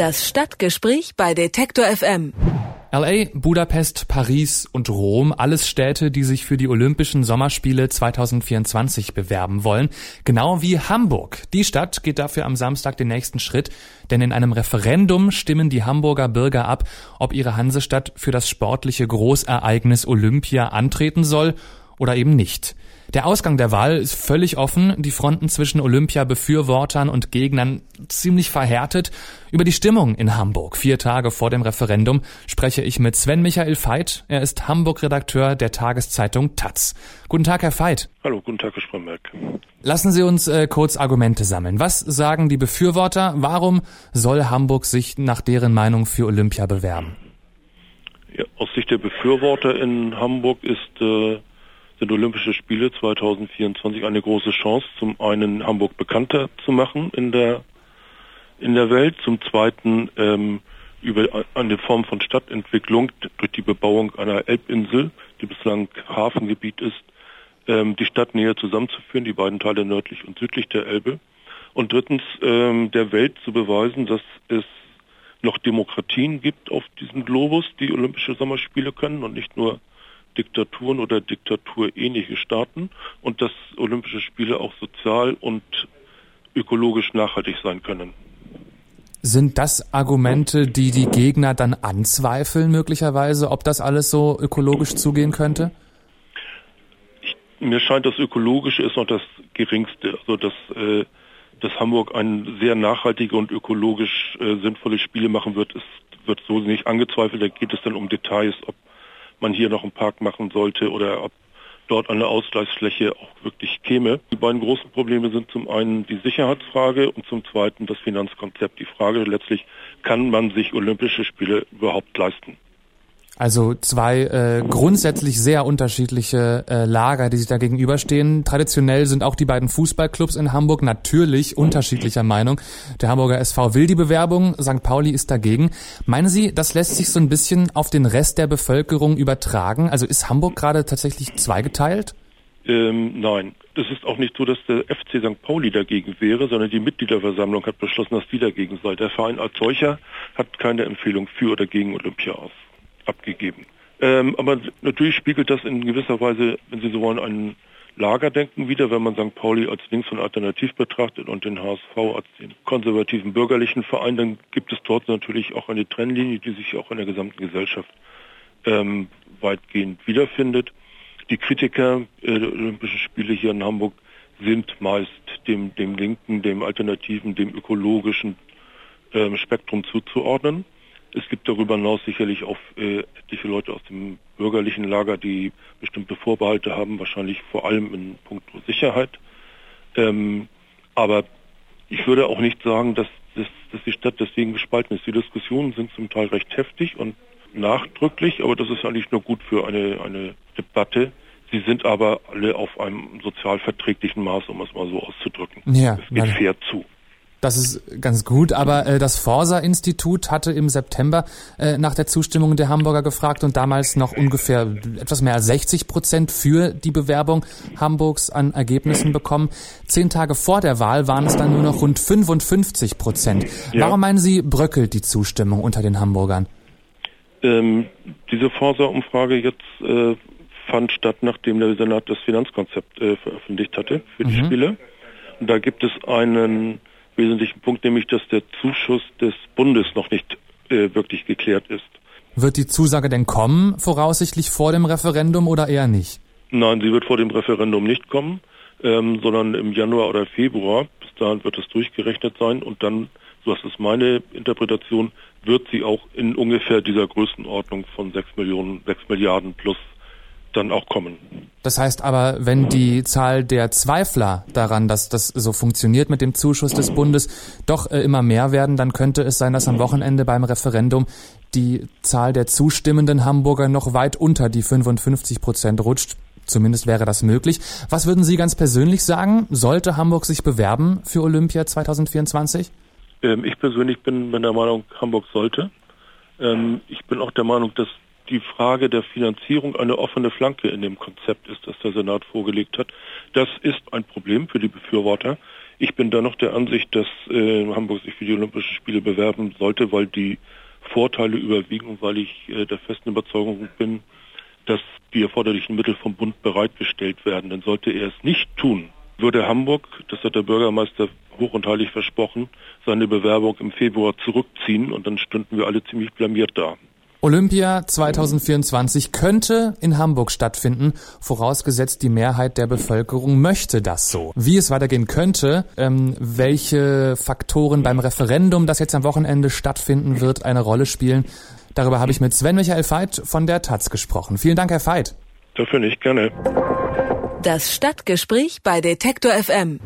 Das Stadtgespräch bei Detektor FM. LA, Budapest, Paris und Rom, alles Städte, die sich für die Olympischen Sommerspiele 2024 bewerben wollen. Genau wie Hamburg. Die Stadt geht dafür am Samstag den nächsten Schritt, denn in einem Referendum stimmen die Hamburger Bürger ab, ob ihre Hansestadt für das sportliche Großereignis Olympia antreten soll oder eben nicht. Der Ausgang der Wahl ist völlig offen, die Fronten zwischen Olympia-Befürwortern und Gegnern ziemlich verhärtet. Über die Stimmung in Hamburg, vier Tage vor dem Referendum, spreche ich mit Sven Michael Veit. Er ist Hamburg-Redakteur der Tageszeitung Taz. Guten Tag, Herr Veit. Hallo, guten Tag, Herr Spremberg. Lassen Sie uns äh, kurz Argumente sammeln. Was sagen die Befürworter? Warum soll Hamburg sich nach deren Meinung für Olympia bewerben? Ja, aus Sicht der Befürworter in Hamburg ist äh, sind Olympische Spiele 2024 eine große Chance, zum einen Hamburg bekannter zu machen in der in der Welt, zum zweiten ähm, über eine Form von Stadtentwicklung durch die Bebauung einer Elbinsel, die bislang Hafengebiet ist, ähm, die Stadt näher zusammenzuführen, die beiden Teile nördlich und südlich der Elbe. Und drittens ähm, der Welt zu beweisen, dass es noch Demokratien gibt auf diesem Globus, die Olympische Sommerspiele können und nicht nur Diktaturen oder diktaturähnliche Staaten und dass Olympische Spiele auch sozial und ökologisch nachhaltig sein können. Sind das Argumente, die die Gegner dann anzweifeln möglicherweise, ob das alles so ökologisch zugehen könnte? Ich, mir scheint, das Ökologische ist noch das Geringste. Also dass, äh, dass Hamburg ein sehr nachhaltige und ökologisch äh, sinnvolle Spiele machen wird, ist, wird so nicht angezweifelt. Da geht es dann um Details, ob man hier noch einen Park machen sollte oder ob dort eine Ausgleichsfläche auch wirklich käme. Die beiden großen Probleme sind zum einen die Sicherheitsfrage und zum zweiten das Finanzkonzept. Die Frage letztlich, kann man sich Olympische Spiele überhaupt leisten? Also zwei äh, grundsätzlich sehr unterschiedliche äh, Lager, die sich da gegenüberstehen. Traditionell sind auch die beiden Fußballclubs in Hamburg natürlich unterschiedlicher Meinung. Der Hamburger SV will die Bewerbung, St. Pauli ist dagegen. Meinen Sie, das lässt sich so ein bisschen auf den Rest der Bevölkerung übertragen? Also ist Hamburg gerade tatsächlich zweigeteilt? Ähm, nein, es ist auch nicht so, dass der FC St. Pauli dagegen wäre, sondern die Mitgliederversammlung hat beschlossen, dass die dagegen sei. Der Verein als solcher hat keine Empfehlung für oder gegen Olympia aus abgegeben. Ähm, aber natürlich spiegelt das in gewisser Weise, wenn Sie so wollen, ein Lagerdenken wieder, wenn man St. Pauli als links und alternativ betrachtet und den HSV als den konservativen bürgerlichen Verein, dann gibt es dort natürlich auch eine Trennlinie, die sich auch in der gesamten Gesellschaft ähm, weitgehend wiederfindet. Die Kritiker äh, der Olympischen Spiele hier in Hamburg sind meist dem, dem linken, dem alternativen, dem ökologischen ähm, Spektrum zuzuordnen. Es gibt darüber hinaus sicherlich auch äh, etliche Leute aus dem bürgerlichen Lager, die bestimmte Vorbehalte haben, wahrscheinlich vor allem in puncto Sicherheit. Ähm, aber ich würde auch nicht sagen, dass, dass, dass die Stadt deswegen gespalten ist. Die Diskussionen sind zum Teil recht heftig und nachdrücklich, aber das ist eigentlich nur gut für eine, eine Debatte. Sie sind aber alle auf einem sozial verträglichen Maß, um es mal so auszudrücken. Ja, es geht fair zu. Das ist ganz gut, aber äh, das Forsa-Institut hatte im September äh, nach der Zustimmung der Hamburger gefragt und damals noch ungefähr etwas mehr als 60 Prozent für die Bewerbung Hamburgs an Ergebnissen bekommen. Zehn Tage vor der Wahl waren es dann nur noch rund 55 Prozent. Ja. Warum meinen Sie, bröckelt die Zustimmung unter den Hamburgern? Ähm, diese Forsa-Umfrage jetzt äh, fand statt, nachdem der Senat das Finanzkonzept äh, veröffentlicht hatte für die mhm. Spiele. Und da gibt es einen wesentlichen Punkt, nämlich dass der Zuschuss des Bundes noch nicht äh, wirklich geklärt ist. Wird die Zusage denn kommen, voraussichtlich vor dem Referendum oder eher nicht? Nein, sie wird vor dem Referendum nicht kommen, ähm, sondern im Januar oder Februar. Bis dahin wird es durchgerechnet sein und dann, so ist es meine Interpretation, wird sie auch in ungefähr dieser Größenordnung von 6 Millionen, 6 Milliarden plus dann auch kommen. Das heißt aber, wenn die Zahl der Zweifler daran, dass das so funktioniert mit dem Zuschuss des Bundes, doch äh, immer mehr werden, dann könnte es sein, dass am Wochenende beim Referendum die Zahl der zustimmenden Hamburger noch weit unter die 55 Prozent rutscht. Zumindest wäre das möglich. Was würden Sie ganz persönlich sagen? Sollte Hamburg sich bewerben für Olympia 2024? Ähm, ich persönlich bin, bin der Meinung, Hamburg sollte. Ähm, ich bin auch der Meinung, dass die Frage der Finanzierung eine offene Flanke in dem Konzept ist, das der Senat vorgelegt hat. Das ist ein Problem für die Befürworter. Ich bin da noch der Ansicht, dass äh, Hamburg sich für die Olympischen Spiele bewerben sollte, weil die Vorteile überwiegen, weil ich äh, der festen Überzeugung bin, dass die erforderlichen Mittel vom Bund bereitgestellt werden. Dann sollte er es nicht tun, würde Hamburg, das hat der Bürgermeister hoch und heilig versprochen, seine Bewerbung im Februar zurückziehen und dann stünden wir alle ziemlich blamiert da. Olympia 2024 könnte in Hamburg stattfinden, vorausgesetzt die Mehrheit der Bevölkerung möchte das so. Wie es weitergehen könnte, ähm, welche Faktoren beim Referendum, das jetzt am Wochenende stattfinden wird, eine Rolle spielen, darüber habe ich mit Sven Michael Veit von der Taz gesprochen. Vielen Dank, Herr Veit. Dafür nicht, gerne. Das Stadtgespräch bei Detektor FM.